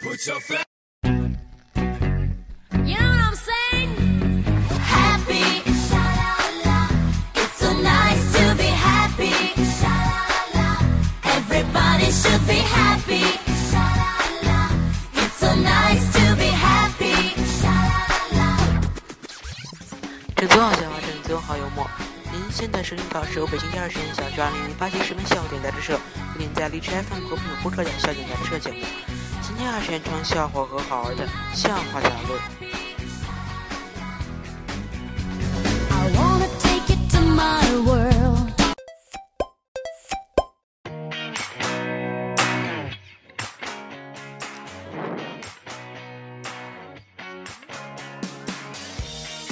Put your flag. You know what I'm saying? Happy, it's so nice to be happy. Everybody should be happy. It's so nice to be happy. 正宗好幽默。您现在收听到是由北京第二实验小学二零零八期十分笑点杂志社为您在荔枝 FM 和朋友播出的笑点杂志社节目。今天二实验装笑话和好玩的笑话杂论。I wanna take it to my world.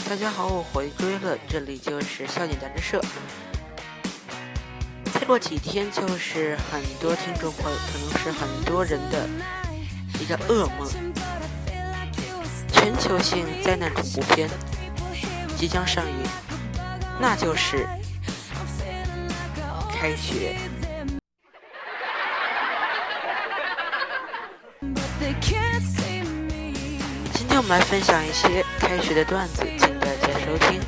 大家好，我回归了，这里就是笑点杂志社。再过几天就是很多听众朋友，可能是很多人的一个噩梦，全球性灾难恐怖片即将上映，那就是开学。今天我们来分享一些开学的段子，请大家收听。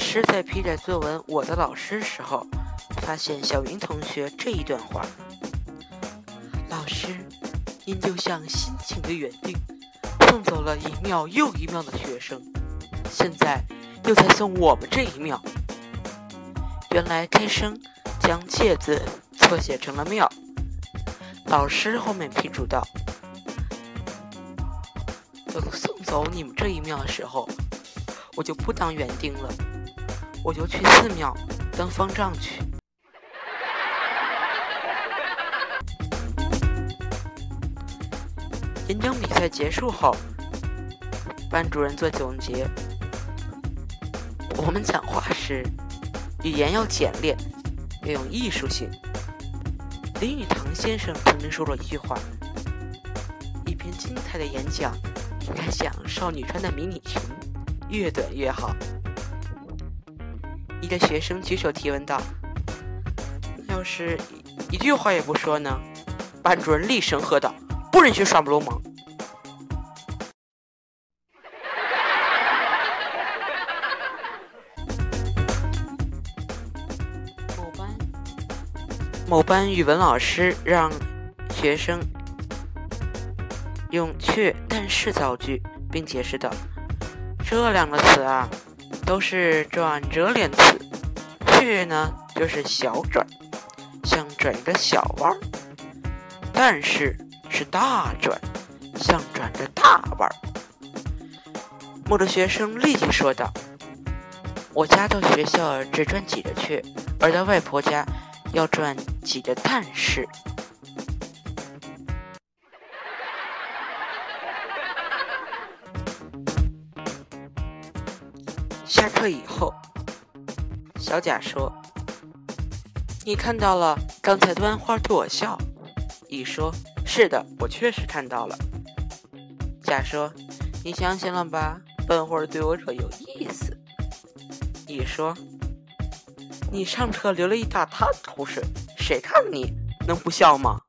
师在批改作文《我的老师》时候，发现小云同学这一段话：“老师，您就像辛勤的园丁，送走了一庙又一庙的学生，现在又在送我们这一庙。”原来开生将“介”字错写成了“庙”。老师后面批注道：“等送走你们这一庙的时候，我就不当园丁了。”我就去寺庙当方丈去。演讲比赛结束后，班主任做总结：我们讲话时语言要简练，要有艺术性。林语堂先生曾经说过一句话：一篇精彩的演讲应该像少女穿的迷你裙，越短越好。一个学生举手提问道：“要是一句话也不说呢？”班主任厉声喝道：“不允许耍流氓！”某班某班语文老师让学生用“却”“但是”造句，并解释道：“这两个词啊。”都是转折连词，却呢就是小转，像转一个小弯儿；但是是大转，像转着大弯儿。某的学生立即说道：“我家到学校只转几个却，而到外婆家要转几个但是。”下课以后，小贾说：“你看到了刚才端花对我笑。”乙说：“是的，我确实看到了。”甲说：“你相信了吧？笨会对我可有意思。”乙说：“你上车流了一大滩口水，谁看你能不笑吗？”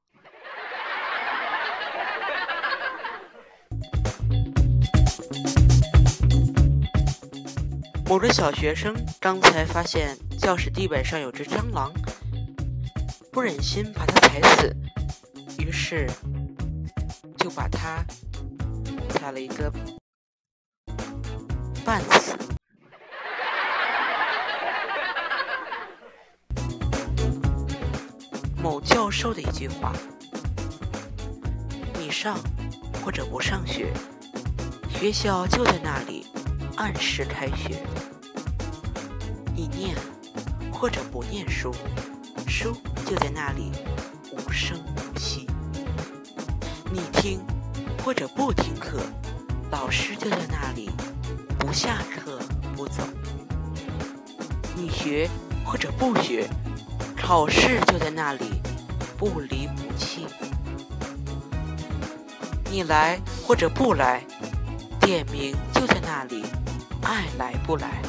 某个小学生刚才发现教室地板上有只蟑螂，不忍心把它踩死，于是就把它踩了一个半死。某教授的一句话：“你上或者不上学，学校就在那里。”按时开学，你念或者不念书，书就在那里无声无息；你听或者不听课，老师就在那里不下课不走；你。学或者不学，考试就在那里，不离不弃。你来或者不来，点名就在那里，爱来不来。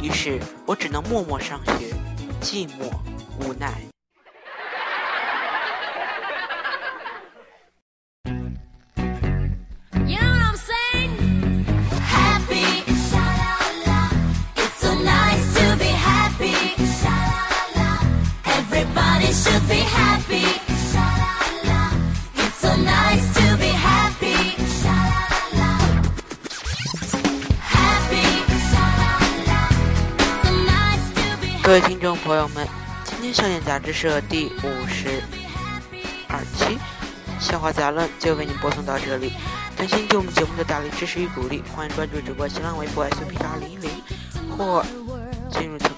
于是我只能默默上学，寂寞无奈。各位听众朋友们，今天少年杂志社第五十二期《笑话杂论》就为您播送到这里。感谢对我们节目的大力支持与鼓励，欢迎关注主播新浪微博 S P 八零一零，或进入腾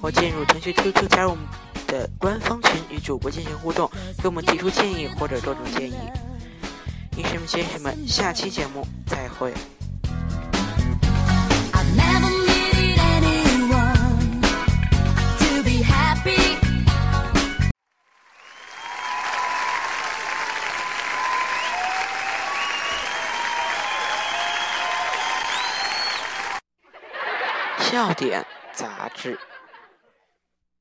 或进入腾讯 QQ 加入我们的官方群与主播进行互动，给我们提出建议或者多种建议。女士们、先生们，下期节目再会。笑点杂志。